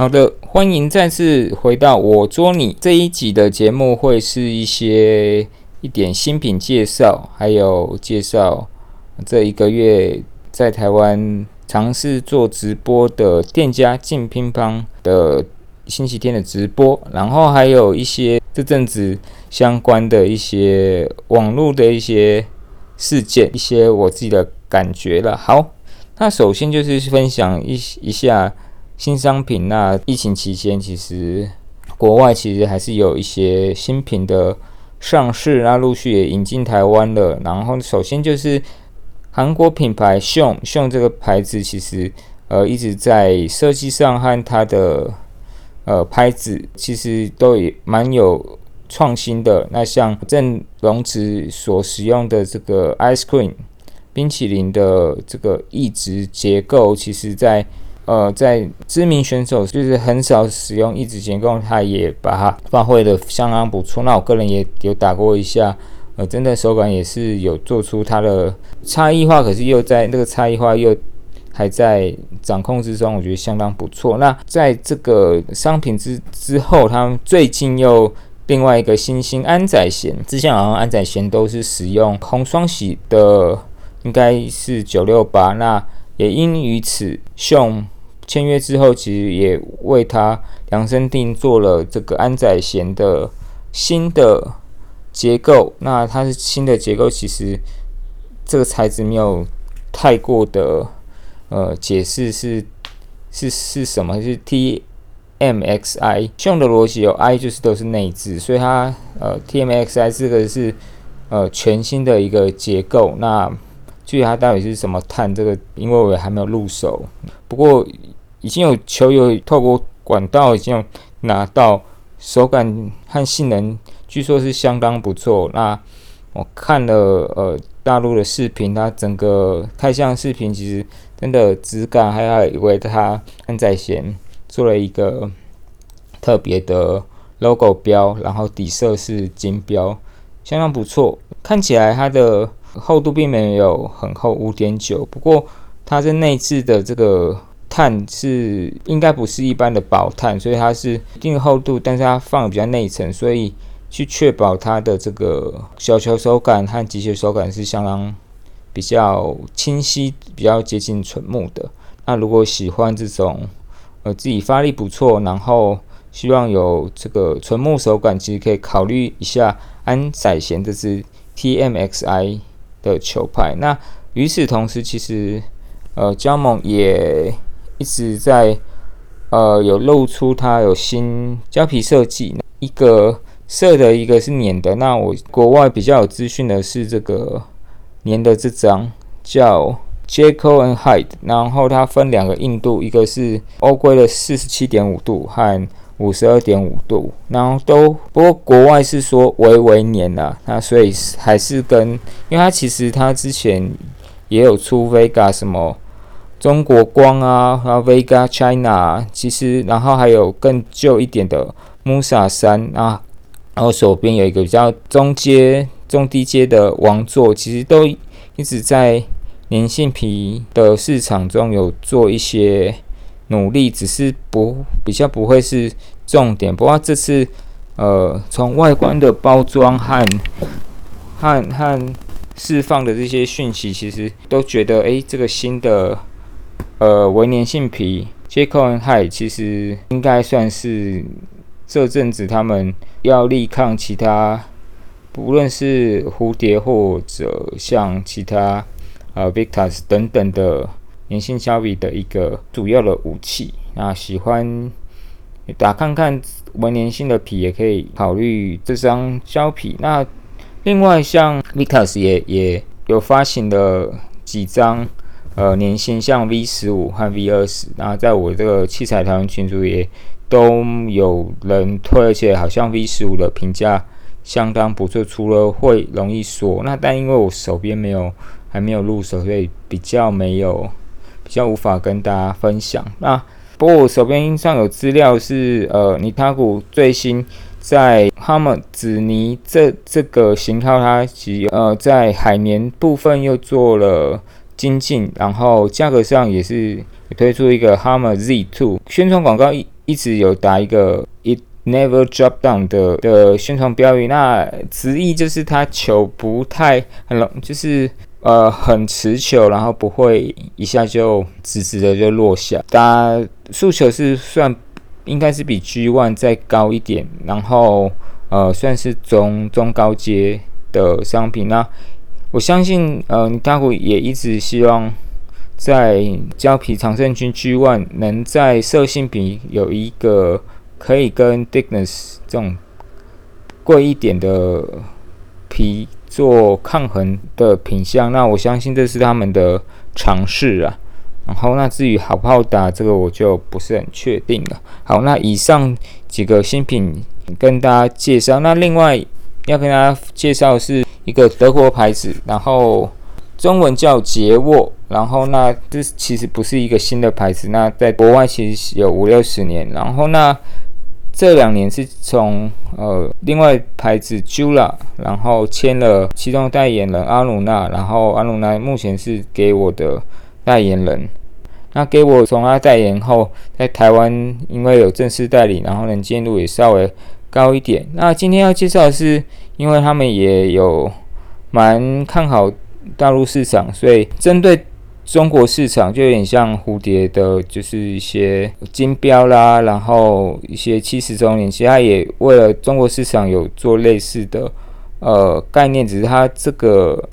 好的，欢迎再次回到我捉你这一集的节目，会是一些一点新品介绍，还有介绍这一个月在台湾尝试做直播的店家进乒乓的星期天的直播，然后还有一些这阵子相关的一些网络的一些事件，一些我自己的感觉了。好，那首先就是分享一一下。新商品，那疫情期间其实国外其实还是有一些新品的上市，那陆续也引进台湾了。然后首先就是韩国品牌秀秀这个牌子，其实呃一直在设计上和它的呃拍子其实都也蛮有创新的。那像正容子所使用的这个 ice cream 冰淇淋的这个一直结构，其实在呃，在知名选手就是很少使用一指结构，他也把它发挥的相当不错。那我个人也有打过一下，呃，真的手感也是有做出它的差异化，可是又在那个差异化又还在掌控之中，我觉得相当不错。那在这个商品之之后，他们最近又另外一个新兴安仔贤，之前好像安仔贤都是使用红双喜的，应该是九六八，那也因于此用。签约之后，其实也为他量身定做了这个安仔贤的新的结构。那它是新的结构，其实这个材质没有太过的呃解释是是是什么？是 T M X I 用的逻辑有 I 就是都是内置，所以它呃 T M X I 这个是呃全新的一个结构。那具体它到底是什么碳，这个因为我还没有入手，不过。已经有球友透过管道已经拿到，手感和性能据说是相当不错。那我看了呃大陆的视频，它整个开箱视频其实真的质感，还有为它安在贤做了一个特别的 logo 标，然后底色是金标，相当不错。看起来它的厚度并没有很厚，五点九，不过它是内置的这个。碳是应该不是一般的薄碳，所以它是一定厚度，但是它放的比较内层，所以去确保它的这个小球手感和机械手感是相当比较清晰、比较接近纯木的。那如果喜欢这种呃自己发力不错，然后希望有这个纯木手感，其实可以考虑一下安宰贤这支 TMXI 的球拍。那与此同时，其实呃加盟也。一直在呃有露出它有新胶皮设计，一个色的，一个是粘的。那我国外比较有资讯的是这个粘的这张叫 Jaco and Hyde，然后它分两个硬度，一个是欧规的四十七点五度和五十二点五度，然后都不过国外是说微微粘啊，那所以还是跟，因为它其实它之前也有出 Vega 什么。中国光啊，然后 Vega China，其实然后还有更旧一点的 Musa 三啊，然后手边有一个比较中阶、中低阶的王座，其实都一直在粘性皮的市场中有做一些努力，只是不比较不会是重点。不过这次呃，从外观的包装和和和释放的这些讯息，其实都觉得诶，这个新的。呃，维粘性皮 j a c o and High 其实应该算是这阵子他们要力抗其他，不论是蝴蝶或者像其他呃 Victus 等等的粘性胶皮的一个主要的武器。那喜欢打看看维粘性的皮，也可以考虑这张胶皮。那另外像 Vitas 也也有发行了几张。呃，年薪像 V 十五和 V 二十，然后在我这个器材讨论群组也都有人推，而且好像 V 十五的评价相当不错，除了会容易锁，那但因为我手边没有还没有入手，所以比较没有比较无法跟大家分享。那不过我手边上有资料是，呃，尼塔古最新在哈姆紫尼这这个型号，它其呃在海绵部分又做了。精进，然后价格上也是推出一个 Hammer Z Two，宣传广告一一直有打一个 “it never drop down” 的的宣传标语，那直译就是它球不太很容，就是呃很持球，然后不会一下就直直的就落下。打速球是算应该是比 G One 再高一点，然后呃算是中中高阶的商品。那我相信呃尼大谷也一直希望。在胶皮长胜军 G One 能在色性比有一个可以跟 Dignes 这种贵一点的皮做抗衡的品相，那我相信这是他们的尝试啊。然后那至于好不好打，这个我就不是很确定了。好，那以上几个新品跟大家介绍，那另外要跟大家介绍是一个德国牌子，然后。中文叫捷沃，然后那这其实不是一个新的牌子，那在国外其实有五六十年，然后那这两年是从呃另外牌子 Jula，然后签了其中代言人阿鲁纳，然后阿鲁纳目前是给我的代言人，那给我从他代言后，在台湾因为有正式代理，然后能见度也稍微高一点。那今天要介绍的是，因为他们也有蛮看好。大陆市场，所以针对中国市场，就有点像蝴蝶的，就是一些金标啦，然后一些七十周年，其实它也为了中国市场有做类似的呃概念，只是它这个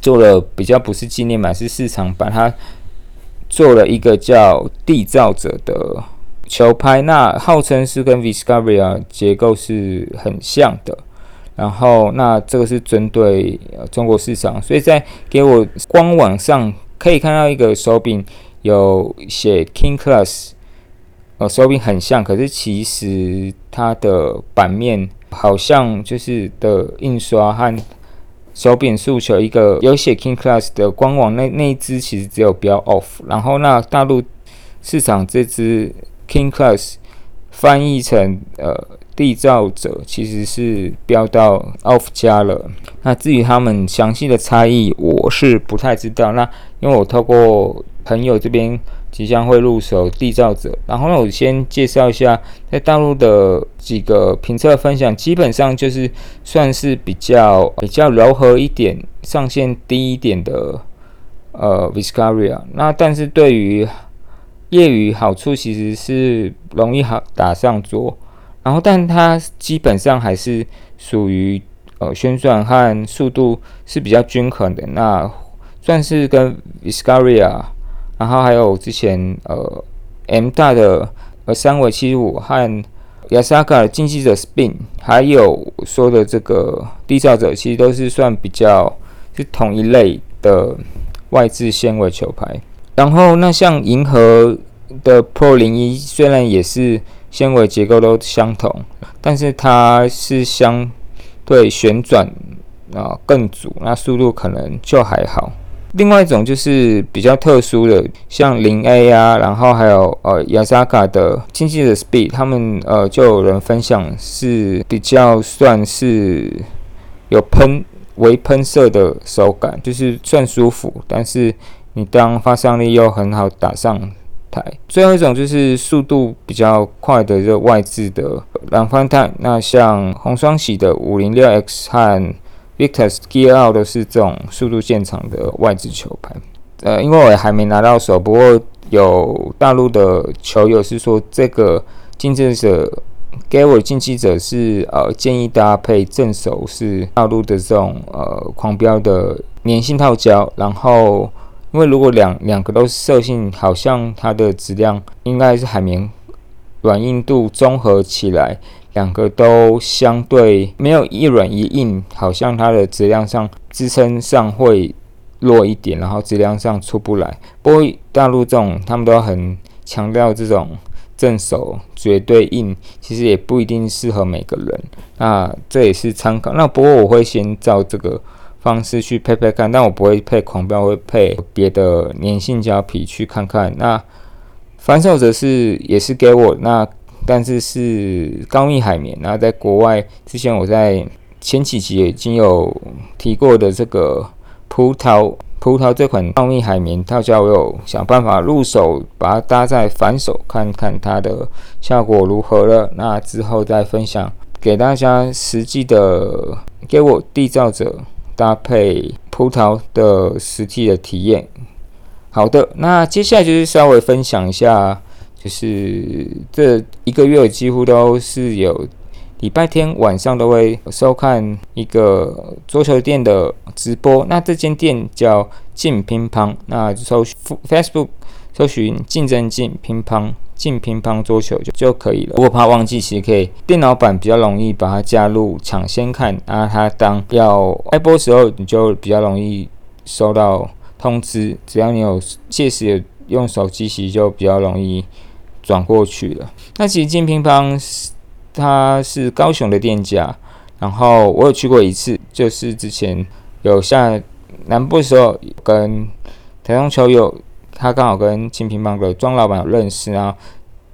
做了比较不是纪念版，是市场版，它做了一个叫缔造者的球拍，那号称是跟 Viscavia 结构是很像的。然后，那这个是针对中国市场，所以在给我官网上可以看到一个手柄有写 King Class，呃，手柄很像，可是其实它的版面好像就是的印刷和手柄诉求一个有写 King Class 的官网那那一只其实只有标 Off，然后那大陆市场这只 King Class 翻译成呃。缔造者其实是标到 off 加了，那至于他们详细的差异，我是不太知道。那因为我透过朋友这边即将会入手缔造者，然后呢，我先介绍一下在大陆的几个评测分享，基本上就是算是比较比较柔和一点、上限低一点的呃 Viscaria。那但是对于业余好处其实是容易好打上桌。然后，但它基本上还是属于呃旋转和速度是比较均衡的，那算是跟 Viscaria，然后还有之前呃 M 大的呃三维七五和 Yasaka 竞技者 Spin，还有说的这个缔造者，其实都是算比较是同一类的外置纤维球拍。然后，那像银河的 Pro 零一，虽然也是。纤维结构都相同，但是它是相对旋转啊更足，那速度可能就还好。另外一种就是比较特殊的，像零 A 啊，然后还有呃雅萨卡的经济的 Speed，他们呃就有人分享是比较算是有喷微喷射的手感，就是算舒服，但是你当发上力又很好打上。台最后一种就是速度比较快的这外置的蓝方碳，那像红双喜的五零六 X 和 Victus Gear Out 都是这种速度见长的外置球拍。呃，因为我还没拿到手，不过有大陆的球友是说这个竞争者给我竞技者是呃建议搭配正手是大陆的这种呃狂飙的粘性套胶，然后。因为如果两两个都是色性，好像它的质量应该是海绵软硬度综合起来，两个都相对没有一软一硬，好像它的质量上支撑上会弱一点，然后质量上出不来。不过大陆这种他们都很强调这种正手绝对硬，其实也不一定适合每个人。那这也是参考。那不过我会先照这个。方式去配配看，但我不会配狂飙，会配别的粘性胶皮去看看。那反手则是也是给我那，但是是高密海绵。然后在国外之前我在前几集已经有提过的这个葡萄葡萄这款高密海绵套胶，我有想办法入手，把它搭在反手，看看它的效果如何了。那之后再分享给大家实际的，给我缔造者搭配葡萄的实际的体验。好的，那接下来就是稍微分享一下，就是这一个月几乎都是有。礼拜天晚上都会收看一个桌球店的直播，那这间店叫进乒乓，那搜 Facebook 搜寻竞争进乒乓进乒乓桌球就就可以了。如果怕忘记，其实可以电脑版比较容易把它加入抢先看，那它当要开播时候，你就比较容易收到通知。只要你有届时用手机，其实就比较容易转过去了。那其实进乒乓。它是高雄的店家，然后我有去过一次，就是之前有下南部的时候，跟台中球友，他刚好跟金乒乓的庄老板有认识啊，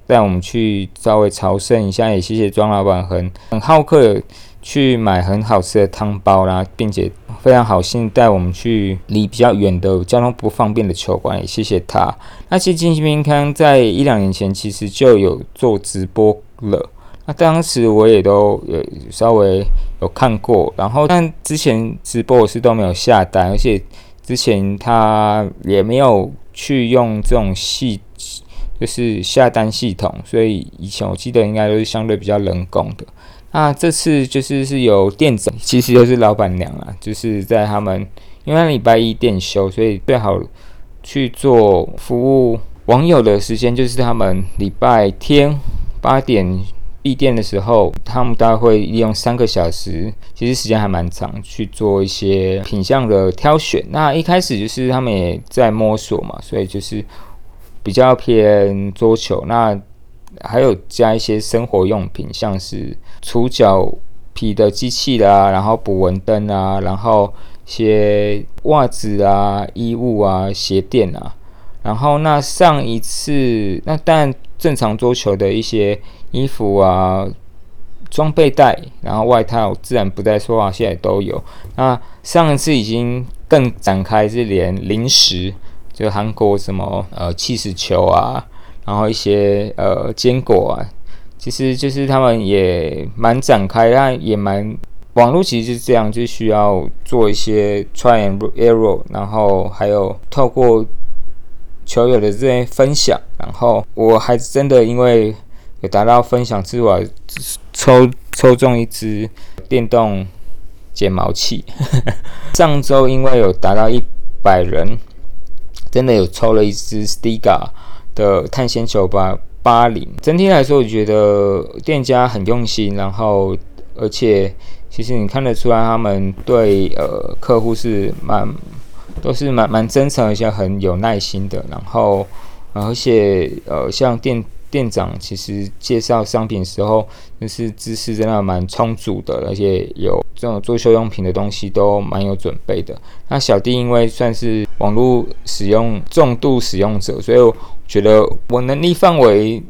带我们去稍微朝圣一下，也谢谢庄老板很很好客，去买很好吃的汤包啦，并且非常好心带我们去离比较远的交通不方便的球馆，也谢谢他。那其实金乒乓在一两年前其实就有做直播了。那当时我也都有稍微有看过，然后但之前直播我是都没有下单，而且之前他也没有去用这种系，就是下单系统，所以以前我记得应该都是相对比较人工的。那这次就是是有店长，其实就是老板娘啊，就是在他们因为礼拜一店休，所以最好去做服务网友的时间就是他们礼拜天八点。闭店的时候，他们大概会利用三个小时，其实时间还蛮长，去做一些品相的挑选。那一开始就是他们也在摸索嘛，所以就是比较偏桌球。那还有加一些生活用品，像是除脚皮的机器啦，然后捕蚊灯啊，然后一些袜子啊、衣物啊、鞋垫啊。然后那上一次，那但正常桌球的一些。衣服啊，装备袋，然后外套，自然不再说啊，现在都有。那上一次已经更展开，是连零食，就韩国什么呃气死球啊，然后一些呃坚果啊，其实就是他们也蛮展开，但也蛮网络其实是这样，就需要做一些 try and error，然后还有透过球友的这些分享，然后我还真的因为。有达到分享之外，抽抽中一支电动剪毛器。上周因为有达到一百人，真的有抽了一支 Stiga 的探险酒吧八零。整体来说，我觉得店家很用心，然后而且其实你看得出来，他们对呃客户是蛮都是蛮蛮真诚，而且很有耐心的。然后而且呃像店。店长其实介绍商品时候，就是知识真的蛮充足的，而且有这种做秀用品的东西都蛮有准备的。那小弟因为算是网络使用重度使用者，所以我觉得我能力范围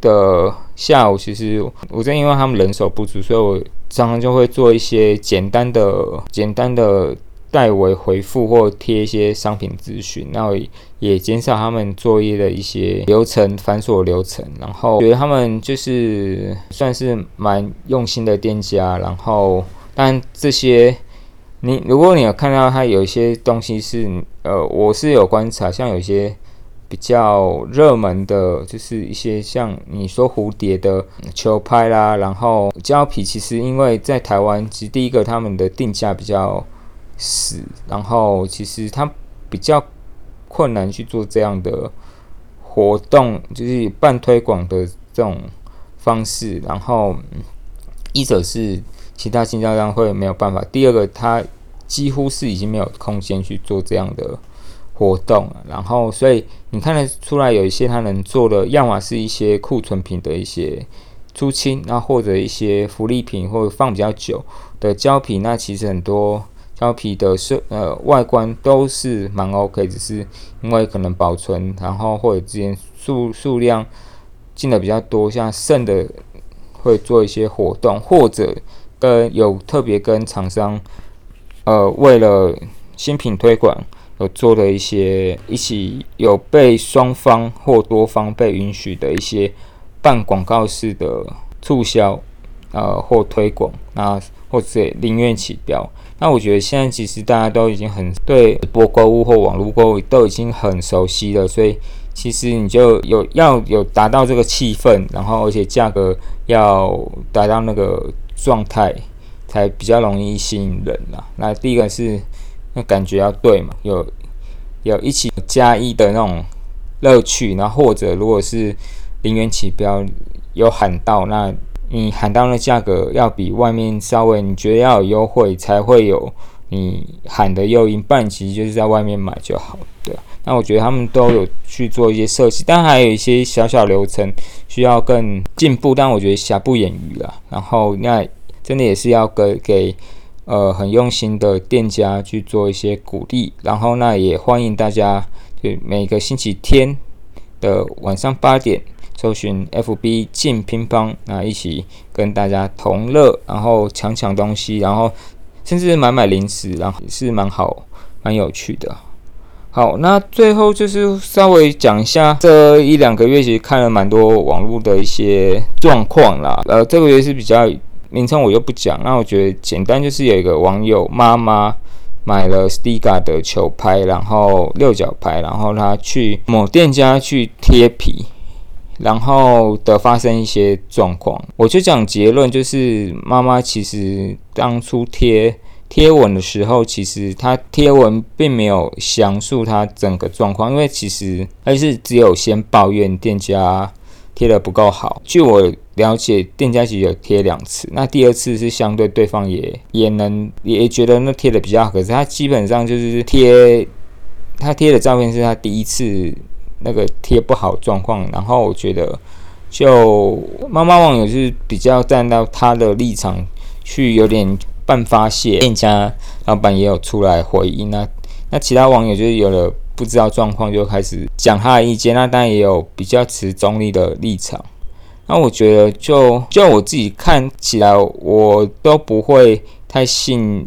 的下，午其实我正因为他们人手不足，所以我常常就会做一些简单的、简单的。代为回复或贴一些商品资讯，那也减少他们作业的一些流程繁琐流程。然后觉得他们就是算是蛮用心的店家。然后，但这些你如果你有看到他有一些东西是呃，我是有观察，像有一些比较热门的，就是一些像你说蝴蝶的球拍啦，然后胶皮，其实因为在台湾，其实第一个他们的定价比较。死，然后其实他比较困难去做这样的活动，就是半推广的这种方式。然后一者是其他经销商会没有办法，第二个他几乎是已经没有空间去做这样的活动。然后所以你看得出来，有一些他能做的，要么是一些库存品的一些出清，那或者一些福利品，或者放比较久的胶皮，那其实很多。胶皮的设呃外观都是蛮 OK，只是因为可能保存，然后或者之间数数量进的比较多，像剩的会做一些活动，或者跟有特别跟厂商呃为了新品推广有做的一些，一起有被双方或多方被允许的一些办广告式的促销，呃或推广，那或者宁愿起标。那我觉得现在其实大家都已经很对播购物或网络购物都已经很熟悉了，所以其实你就有要有达到这个气氛，然后而且价格要达到那个状态，才比较容易吸引人啦。那第一个是那感觉要对嘛，有有一起加一的那种乐趣，然后或者如果是零元起标有喊到那。你喊到的价格要比外面稍微你觉得要有优惠，才会有你喊的诱因，不然其实就是在外面买就好，对那我觉得他们都有去做一些设计，但还有一些小小流程需要更进步，但我觉得瑕不掩瑜啦。然后那真的也是要给给呃很用心的店家去做一些鼓励，然后那也欢迎大家就每个星期天的晚上八点。搜寻 FB 进乒乓，那一起跟大家同乐，然后抢抢东西，然后 甚至买买零食，然后也是蛮好、蛮有趣的。好，那最后就是稍微讲一下这一两个月其实看了蛮多网络的一些状况啦。呃，这个月是比较名称我就不讲，那我觉得简单就是有一个网友妈妈买了 Stiga 的球拍，然后六角拍，然后他去某店家去贴皮。然后的发生一些状况，我就讲结论，就是妈妈其实当初贴贴文的时候，其实她贴文并没有详述她整个状况，因为其实还是只有先抱怨店家贴的不够好。据我了解，店家其实有贴两次，那第二次是相对对方也也能也觉得那贴的比较好，可是他基本上就是贴他贴的照片是他第一次。那个贴不好状况，然后我觉得，就妈妈网友是比较站到他的立场去，有点半发泄。店家老板也有出来回应那那其他网友就是有了不知道状况就开始讲他的意见，那当然也有比较持中立的立场。那我觉得就就我自己看起来，我都不会太信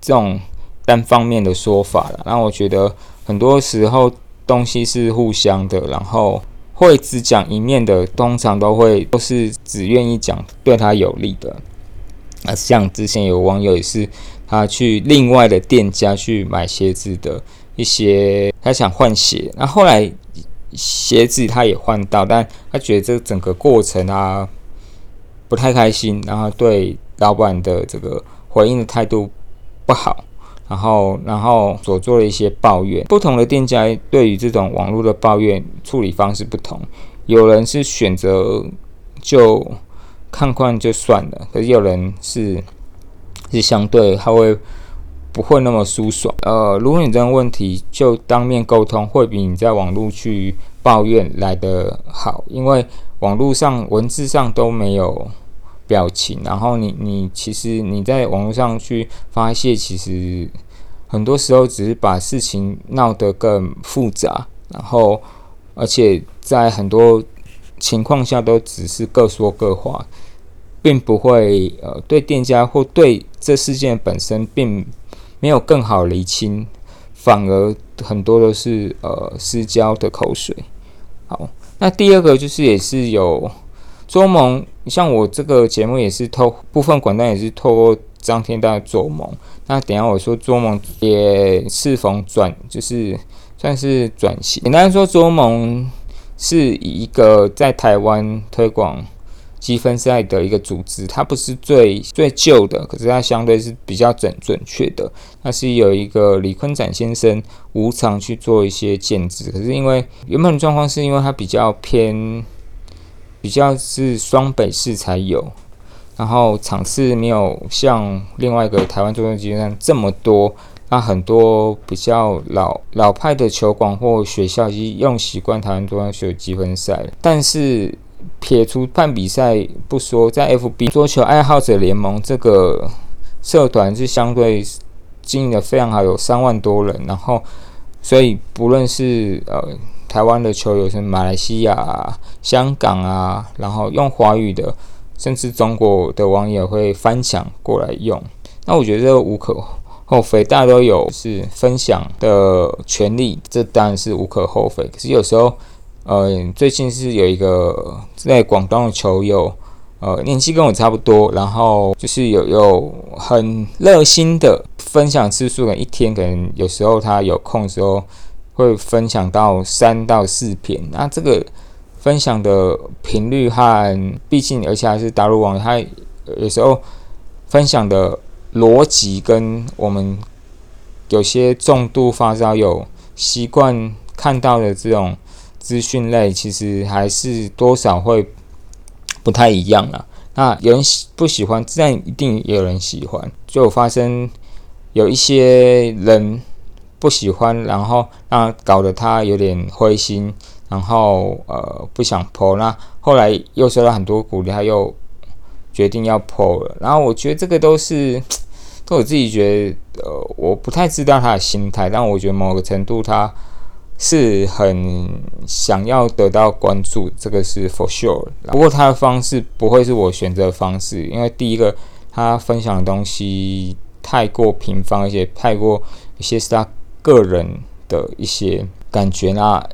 这种单方面的说法了。那我觉得很多时候。东西是互相的，然后会只讲一面的，通常都会都是只愿意讲对他有利的。那像之前有网友也是，他去另外的店家去买鞋子的一些，他想换鞋，那后来鞋子他也换到，但他觉得这整个过程啊不太开心，然后对老板的这个回应的态度不好。然后，然后所做的一些抱怨，不同的店家对于这种网络的抱怨处理方式不同。有人是选择就看惯就算了，可是有人是是相对他会不会那么舒爽。呃，如果你这个问题就当面沟通，会比你在网络去抱怨来的好，因为网络上文字上都没有。表情，然后你你其实你在网络上去发泄，其实很多时候只是把事情闹得更复杂，然后而且在很多情况下都只是各说各话，并不会呃对店家或对这事件本身并没有更好厘清，反而很多都是呃私交的口水。好，那第二个就是也是有。周盟，像我这个节目也是透部分管道也是透过张天大周盟。那等下我说周盟也适逢转，就是算是转型。简单说，周盟是以一个在台湾推广积分赛的一个组织，它不是最最旧的，可是它相对是比较准准确的。它是有一个李坤展先生无偿去做一些建制，可是因为原本状况是因为它比较偏。比较是双北市才有，然后场次没有像另外一个台湾中央集团这么多，那很多比较老老派的球馆或学校已经用习惯台湾中央球积分赛但是撇除办比赛不说，在 FB 桌球爱好者联盟这个社团是相对经营的非常好，有三万多人，然后所以不论是呃。台湾的球友是马来西亚、香港啊，然后用华语的，甚至中国的网友会翻墙过来用。那我觉得这无可厚非，大家都有是分享的权利，这当然是无可厚非。可是有时候，呃，最近是有一个在广东的球友，呃，年纪跟我差不多，然后就是有有很热心的分享次数，可能一天可能有时候他有空的时候会分享到三到四篇。那这个分享的频率和，毕竟而且还是大陆网，他有时候分享的。逻辑跟我们有些重度发烧友习惯看到的这种资讯类，其实还是多少会不太一样了。那有人喜不喜欢，自然一定有人喜欢。就发生有一些人不喜欢，然后让搞得他有点灰心，然后呃不想破。那后来又收到很多鼓励，他又决定要破了。然后我觉得这个都是 都。我自己觉得，呃，我不太知道他的心态，但我觉得某个程度他是很想要得到关注，这个是 for sure。不过他的方式不会是我选择的方式，因为第一个他分享的东西太过平凡，而且太过一些是他个人的一些感觉。那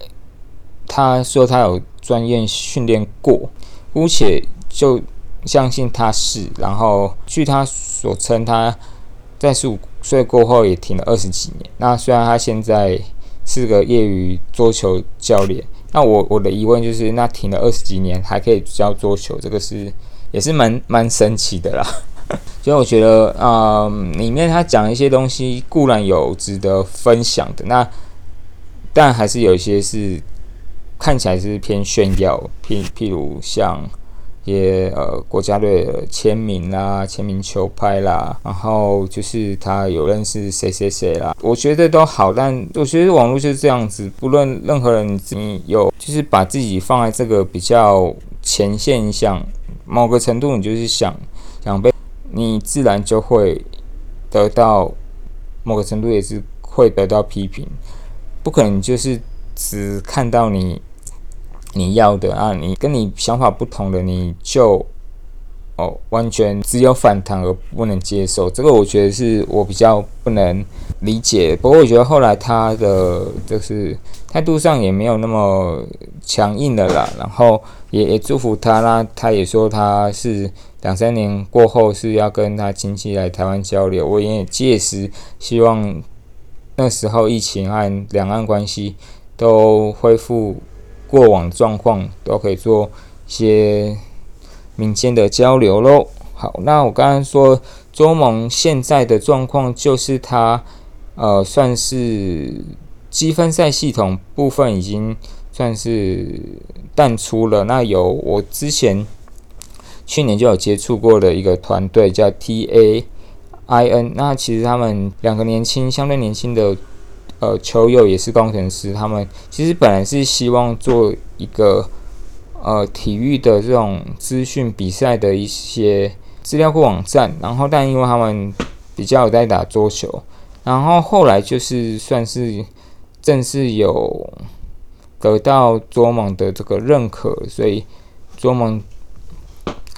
他说他有专业训练过，姑且就相信他是。然后据他所称，他。在十五岁过后也停了二十几年。那虽然他现在是个业余桌球教练，那我我的疑问就是，那停了二十几年还可以教桌球，这个是也是蛮蛮神奇的啦。所以我觉得啊，里面他讲一些东西固然有值得分享的，那但还是有一些是看起来是偏炫耀，譬譬如像。一些呃国家队的签名啦、签名球拍啦，然后就是他有认识谁谁谁啦，我觉得都好，但我觉得网络就是这样子，不论任何人，你有就是把自己放在这个比较前线上，某个程度你就是想想被，你自然就会得到某个程度也是会得到批评，不可能就是只看到你。你要的啊，你跟你想法不同的，你就哦完全只有反弹而不能接受，这个我觉得是我比较不能理解。不过我觉得后来他的就是态度上也没有那么强硬的啦，然后也也祝福他啦，他也说他是两三年过后是要跟他亲戚来台湾交流，我也届时希望那时候疫情和两岸关系都恢复。过往状况都可以做些民间的交流喽。好，那我刚刚说周盟现在的状况就是他呃算是积分赛系统部分已经算是淡出了。那有我之前去年就有接触过的一个团队叫 T A I N，那其实他们两个年轻相对年轻的。呃，球友也是工程师，他们其实本来是希望做一个呃体育的这种资讯比赛的一些资料库网站，然后但因为他们比较有在打桌球，然后后来就是算是正式有得到桌盟的这个认可，所以桌盟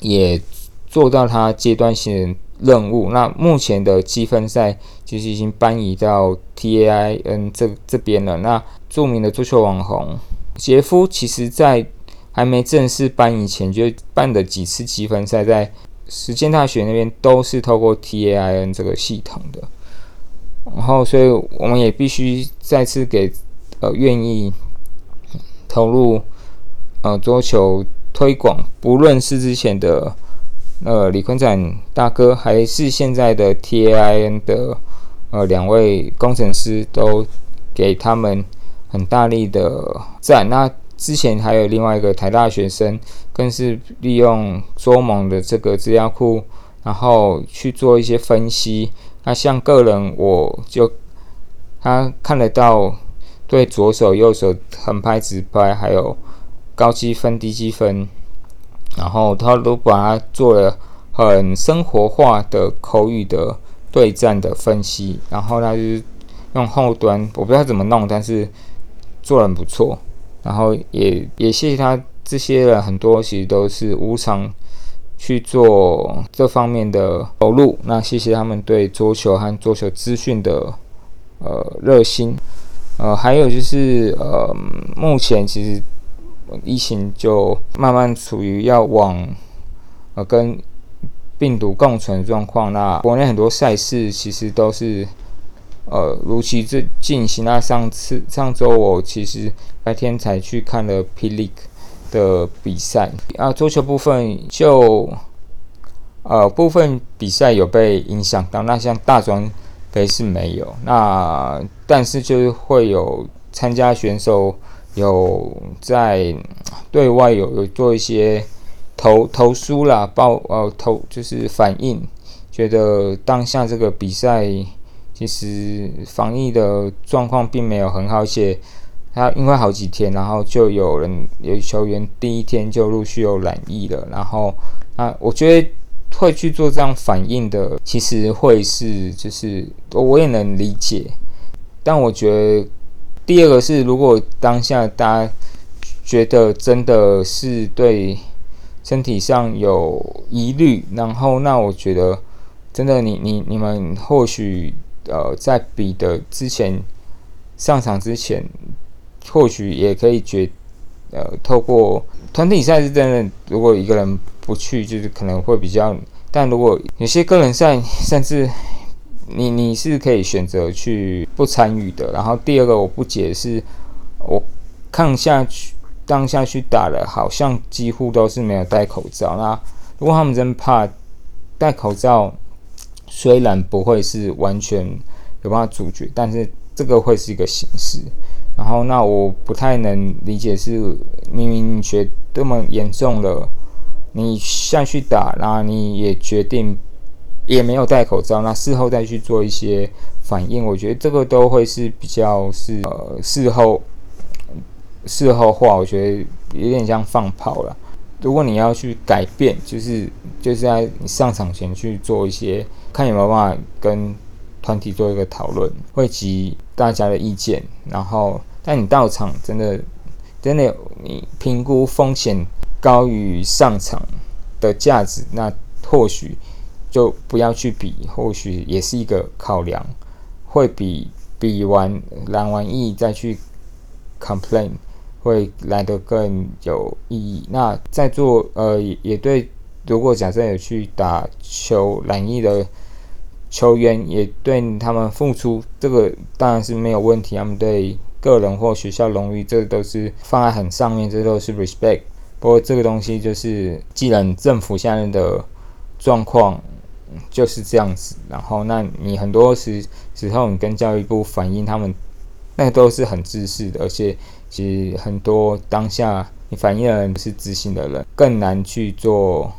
也做到他阶段性任务。那目前的积分赛。其实已经搬移到 T A I N 这这边了。那著名的足球网红杰夫，其实在还没正式搬以前，就办的几次积分赛，在实践大学那边都是透过 T A I N 这个系统的。然后，所以我们也必须再次给呃愿意投入呃桌球推广，不论是之前的呃李坤展大哥，还是现在的 T A I N 的。呃，两位工程师都给他们很大力的赞。那之前还有另外一个台大学生，更是利用桌盟的这个资料库，然后去做一些分析。那像个人，我就他看得到对左手、右手横拍、直拍，还有高积分、低积分，然后他都把它做了很生活化的口语的。对战的分析，然后他就是用后端，我不知道怎么弄，但是做的很不错。然后也也谢谢他这些人，很多其实都是无偿去做这方面的投入。那谢谢他们对桌球和桌球资讯的呃热心。呃，还有就是呃，目前其实疫情就慢慢处于要往呃跟病毒共存状况。那国内很多赛事其实都是呃如期这进行。那上次上周我其实白天才去看了 P League 的比赛啊，桌球部分就呃部分比赛有被影响到。那像大专。杯是没有，那但是就是会有参加选手有在对外有有做一些投投诉啦，报呃投就是反映，觉得当下这个比赛其实防疫的状况并没有很好，而且他因为好几天，然后就有人有球员第一天就陆续有染疫了，然后啊，我觉得。会去做这样反应的，其实会是就是我也能理解，但我觉得第二个是，如果当下大家觉得真的是对身体上有疑虑，然后那我觉得真的你你你们或许呃在比的之前上场之前，或许也可以觉呃透过团体赛是真的，如果一个人。不去就是可能会比较，但如果有些个人赛，甚至你你是可以选择去不参与的。然后第二个我不解是，我看下去当下去打了，好像几乎都是没有戴口罩。那如果他们真怕戴口罩，虽然不会是完全有办法阻绝，但是这个会是一个形式。然后那我不太能理解是明明你觉这么严重了。你下去打，然后你也决定也没有戴口罩，那事后再去做一些反应，我觉得这个都会是比较是呃事后事后话，我觉得有点像放炮了。如果你要去改变，就是就是在你上场前去做一些，看有没有办法跟团体做一个讨论，汇集大家的意见，然后但你到场真的真的你评估风险。高于上场的价值，那或许就不要去比，或许也是一个考量，会比比完蓝完意再去 complain 会来得更有意义。那在座呃也也对，如果假设有去打球蓝意的球员，也对他们付出，这个当然是没有问题。他们对个人或学校荣誉，这都是放在很上面，这都是 respect。不过这个东西就是，既然政府现在的状况就是这样子，然后那你很多时时候你跟教育部反映，他们那都是很自私的，而且其实很多当下你反映的人是自信的人，更难去做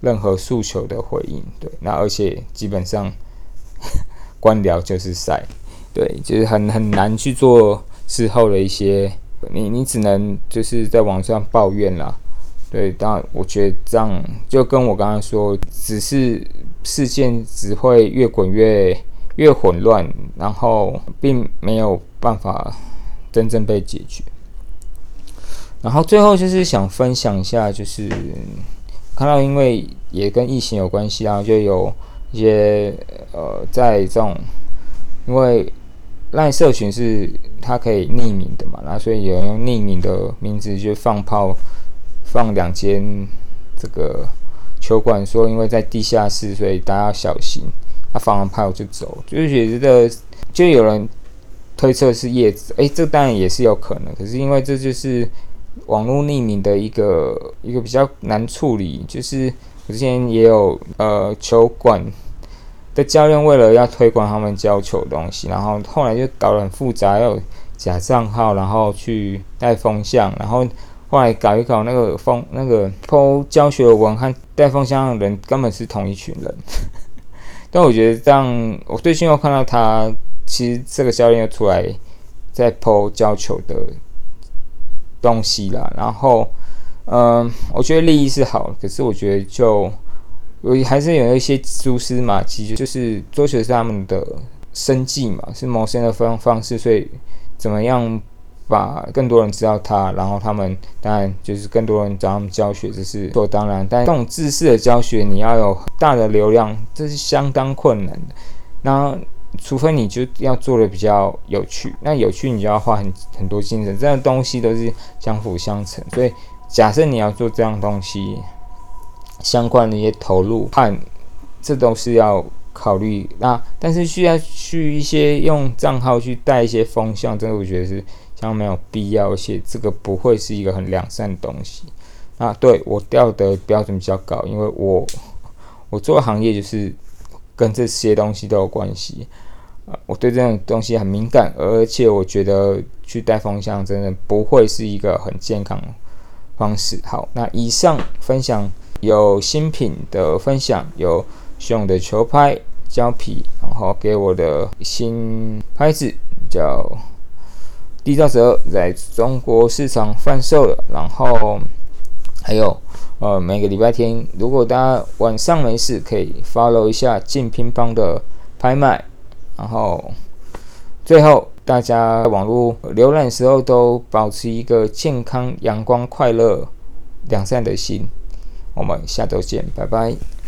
任何诉求的回应。对，那而且基本上 官僚就是赛，对，就是很很难去做事后的一些。你你只能就是在网上抱怨啦，对，但我觉得这样就跟我刚刚说，只是事件只会越滚越越混乱，然后并没有办法真正被解决。然后最后就是想分享一下，就是看到因为也跟疫情有关系啊，就有一些呃，在这种因为。赖社群是它可以匿名的嘛？那所以有人用匿名的名字就放炮，放两间这个球馆，说因为在地下室，所以大家要小心。他放完炮就走，就是觉得就有人推测是叶子，诶，这当然也是有可能。可是因为这就是网络匿名的一个一个比较难处理，就是我之前也有呃球馆。的教练为了要推广他们教球东西，然后后来就搞得很复杂，有假账号，然后去带风向，然后后来搞一搞那个风那个 PO 教学文和带风向的人根本是同一群人。但我觉得这样，我最近又看到他，其实这个教练又出来在 PO 教球的东西啦。然后，嗯，我觉得利益是好，可是我觉得就。我还是有一些蛛丝马迹，就是桌球是他们的生计嘛，是谋生的方方式，所以怎么样把更多人知道他，然后他们当然就是更多人找他们教学，这是所当然。但这种知识的教学，你要有大的流量，这是相当困难的。那除非你就要做的比较有趣，那有趣你就要花很很多精神，这样东西都是相辅相成。所以假设你要做这样东西，相关的一些投入和这都是要考虑。那但是需要去一些用账号去带一些风向，真的我觉得是相当没有必要，而且这个不会是一个很良善的东西。啊，对我调的标准比较高，因为我我做的行业就是跟这些东西都有关系。啊，我对这种东西很敏感，而且我觉得去带风向真的不会是一个很健康方式。好，那以上分享有新品的分享，有用的球拍胶皮，然后给我的新拍子叫地造蛇，在中国市场贩售的，然后。还有，呃，每个礼拜天，如果大家晚上没事，可以 follow 一下进乒乓的拍卖。然后，最后，大家网络浏览时候都保持一个健康、阳光、快乐、两善的心。我们下周见，拜拜。